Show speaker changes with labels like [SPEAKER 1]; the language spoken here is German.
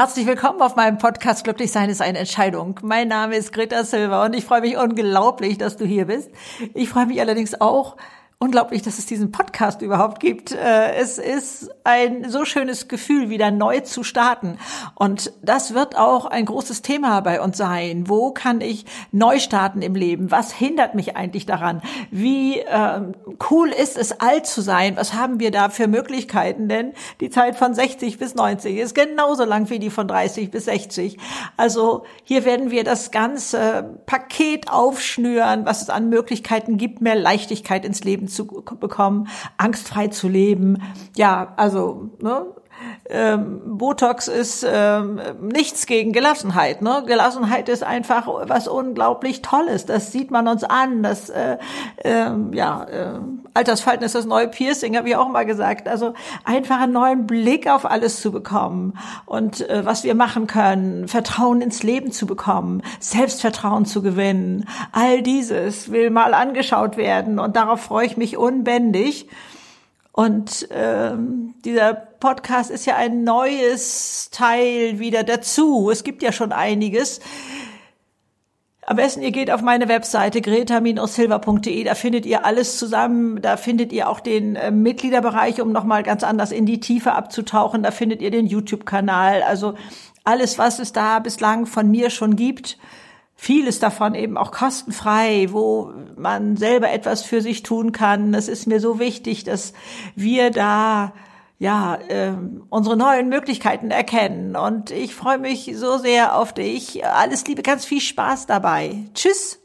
[SPEAKER 1] Herzlich willkommen auf meinem Podcast Glücklich sein ist eine Entscheidung. Mein Name ist Greta Silva und ich freue mich unglaublich, dass du hier bist. Ich freue mich allerdings auch, unglaublich, dass es diesen Podcast überhaupt gibt. Äh, es ist ein so schönes Gefühl, wieder neu zu starten. Und das wird auch ein großes Thema bei uns sein. Wo kann ich neu starten im Leben? Was hindert mich eigentlich daran? Wie äh, cool ist es, alt zu sein? Was haben wir da für Möglichkeiten? Denn die Zeit von 60 bis 90 ist genauso lang wie die von 30 bis 60. Also hier werden wir das ganze Paket aufschnüren, was es an Möglichkeiten gibt, mehr Leichtigkeit ins Leben zu bekommen, angstfrei zu leben. Ja, also ne, ähm, Botox ist ähm, nichts gegen Gelassenheit. Ne? Gelassenheit ist einfach was unglaublich Tolles. Das sieht man uns an. Das äh, äh, ja, äh, Altersfalten ist das neue Piercing, habe ich auch mal gesagt. Also einfach einen neuen Blick auf alles zu bekommen und äh, was wir machen können, Vertrauen ins Leben zu bekommen, Selbstvertrauen zu gewinnen. All dieses will mal angeschaut werden und darauf freue ich mich unbändig. Und ähm, dieser Podcast ist ja ein neues Teil wieder dazu. Es gibt ja schon einiges. Am besten, ihr geht auf meine Webseite greta-silver.de, da findet ihr alles zusammen, da findet ihr auch den äh, Mitgliederbereich, um nochmal ganz anders in die Tiefe abzutauchen, da findet ihr den YouTube-Kanal, also alles, was es da bislang von mir schon gibt, vieles davon eben auch kostenfrei, wo man selber etwas für sich tun kann. Es ist mir so wichtig, dass wir da ja äh, unsere neuen Möglichkeiten erkennen. Und ich freue mich so sehr auf dich. Alles Liebe, ganz viel Spaß dabei. Tschüss.